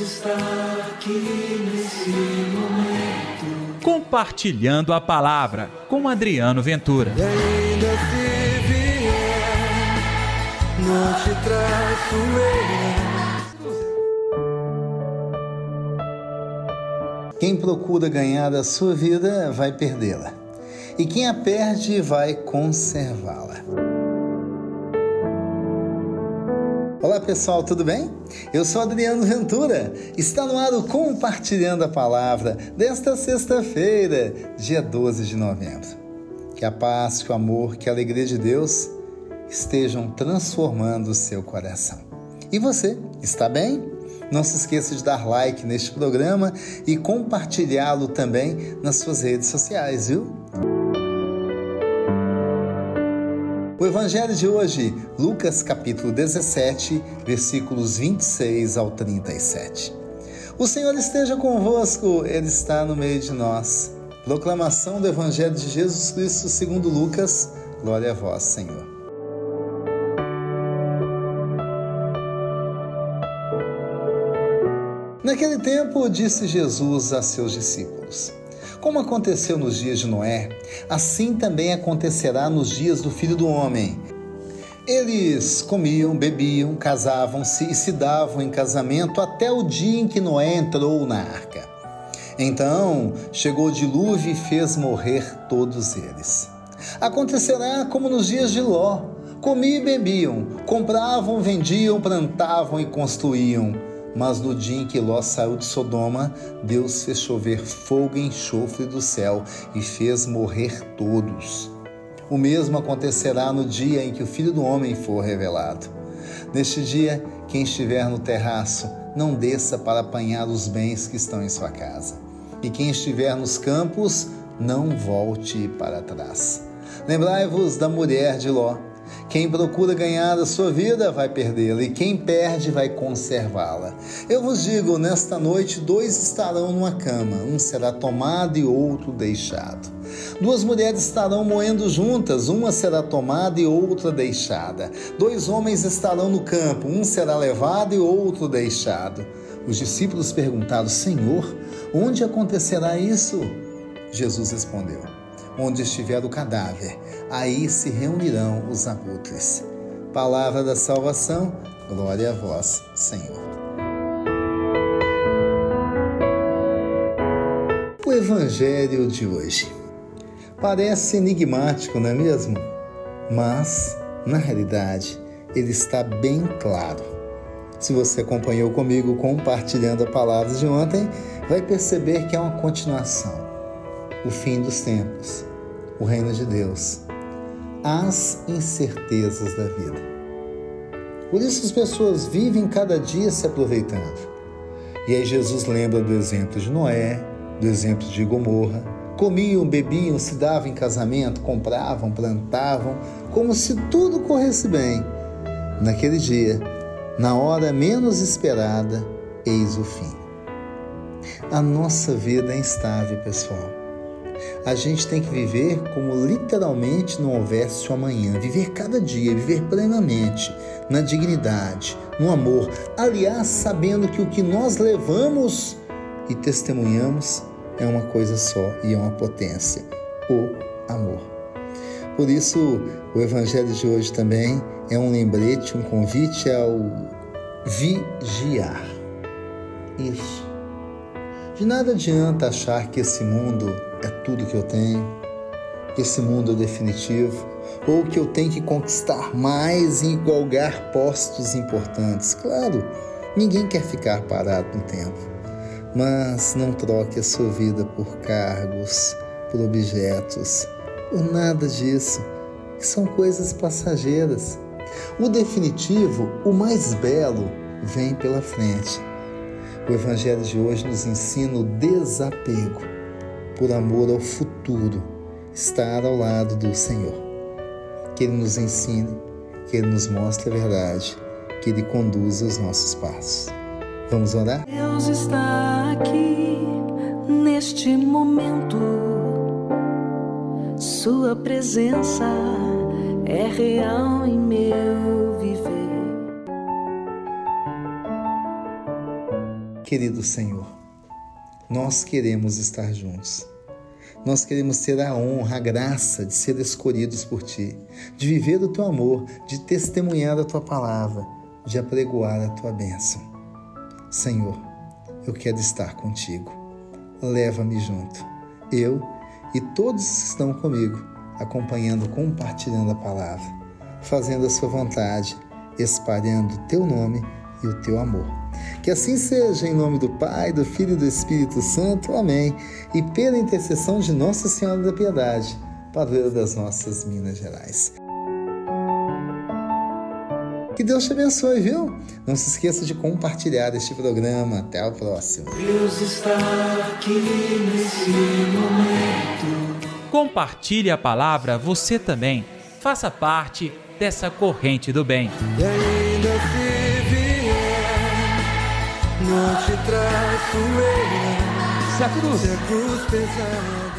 Deus está aqui nesse momento. Compartilhando a palavra com Adriano Ventura. E ainda se vier, não te traço Quem procura ganhar a sua vida vai perdê-la. E quem a perde vai conservá-la. Olá pessoal, tudo bem? Eu sou Adriano Ventura. Está no ar o Compartilhando a Palavra desta sexta-feira, dia 12 de novembro. Que a paz, que o amor, que a alegria de Deus estejam transformando o seu coração. E você, está bem? Não se esqueça de dar like neste programa e compartilhá-lo também nas suas redes sociais, viu? Evangelho de hoje, Lucas capítulo 17, versículos 26 ao 37. O Senhor esteja convosco, ele está no meio de nós. Proclamação do evangelho de Jesus Cristo segundo Lucas. Glória a vós, Senhor. Naquele tempo, disse Jesus a seus discípulos: como aconteceu nos dias de Noé, assim também acontecerá nos dias do filho do homem. Eles comiam, bebiam, casavam-se e se davam em casamento até o dia em que Noé entrou na arca. Então chegou o dilúvio e fez morrer todos eles. Acontecerá como nos dias de Ló: comiam e bebiam, compravam, vendiam, plantavam e construíam mas no dia em que Ló saiu de Sodoma, Deus fez chover fogo e enxofre do céu e fez morrer todos. O mesmo acontecerá no dia em que o Filho do Homem for revelado. Neste dia, quem estiver no terraço, não desça para apanhar os bens que estão em sua casa. E quem estiver nos campos, não volte para trás. Lembrai-vos da mulher de Ló quem procura ganhar a sua vida vai perdê-la, e quem perde vai conservá-la. Eu vos digo: nesta noite, dois estarão numa cama, um será tomado e outro deixado. Duas mulheres estarão moendo juntas, uma será tomada e outra deixada. Dois homens estarão no campo, um será levado e outro deixado. Os discípulos perguntaram: Senhor, onde acontecerá isso? Jesus respondeu onde estiver o cadáver, aí se reunirão os abutres. Palavra da salvação, glória a vós, Senhor. O Evangelho de hoje parece enigmático, não é mesmo? Mas, na realidade, ele está bem claro. Se você acompanhou comigo compartilhando a palavra de ontem, vai perceber que é uma continuação o fim dos tempos, o reino de Deus, as incertezas da vida. Por isso as pessoas vivem cada dia se aproveitando. E aí Jesus lembra do exemplo de Noé, do exemplo de Gomorra. Comiam, bebiam, se davam em casamento, compravam, plantavam, como se tudo corresse bem. Naquele dia, na hora menos esperada, eis o fim. A nossa vida é instável, pessoal a gente tem que viver como literalmente não houvesse o amanhã, viver cada dia, viver plenamente, na dignidade, no amor, aliás, sabendo que o que nós levamos e testemunhamos é uma coisa só e é uma potência: o amor. Por isso, o Evangelho de hoje também é um lembrete, um convite ao vigiar. Isso. De nada adianta achar que esse mundo é tudo que eu tenho, que esse mundo é definitivo, ou que eu tenho que conquistar mais e igualgar postos importantes. Claro, ninguém quer ficar parado no tempo, mas não troque a sua vida por cargos, por objetos, por nada disso, que são coisas passageiras. O definitivo, o mais belo, vem pela frente. O Evangelho de hoje nos ensina o desapego por amor ao futuro, estar ao lado do Senhor. Que Ele nos ensine, que Ele nos mostre a verdade, que Ele conduza os nossos passos. Vamos orar? Deus está aqui neste momento. Sua presença é real em meu viver. Querido Senhor, nós queremos estar juntos. Nós queremos ter a honra, a graça de ser escolhidos por Ti, de viver o Teu amor, de testemunhar a Tua palavra, de apregoar a Tua bênção. Senhor, eu quero estar contigo. Leva-me junto, eu e todos que estão comigo, acompanhando, compartilhando a palavra, fazendo a Sua vontade, espalhando o Teu nome e o Teu amor. Que assim seja, em nome do Pai, do Filho e do Espírito Santo. Amém. E pela intercessão de Nossa Senhora da Piedade, padroeira das nossas Minas Gerais. Que Deus te abençoe, viu? Não se esqueça de compartilhar este programa. Até o próximo. Deus está aqui nesse momento. Compartilhe a palavra você também. Faça parte dessa corrente do bem. Não te. Se a cruz Se a cruz pesar.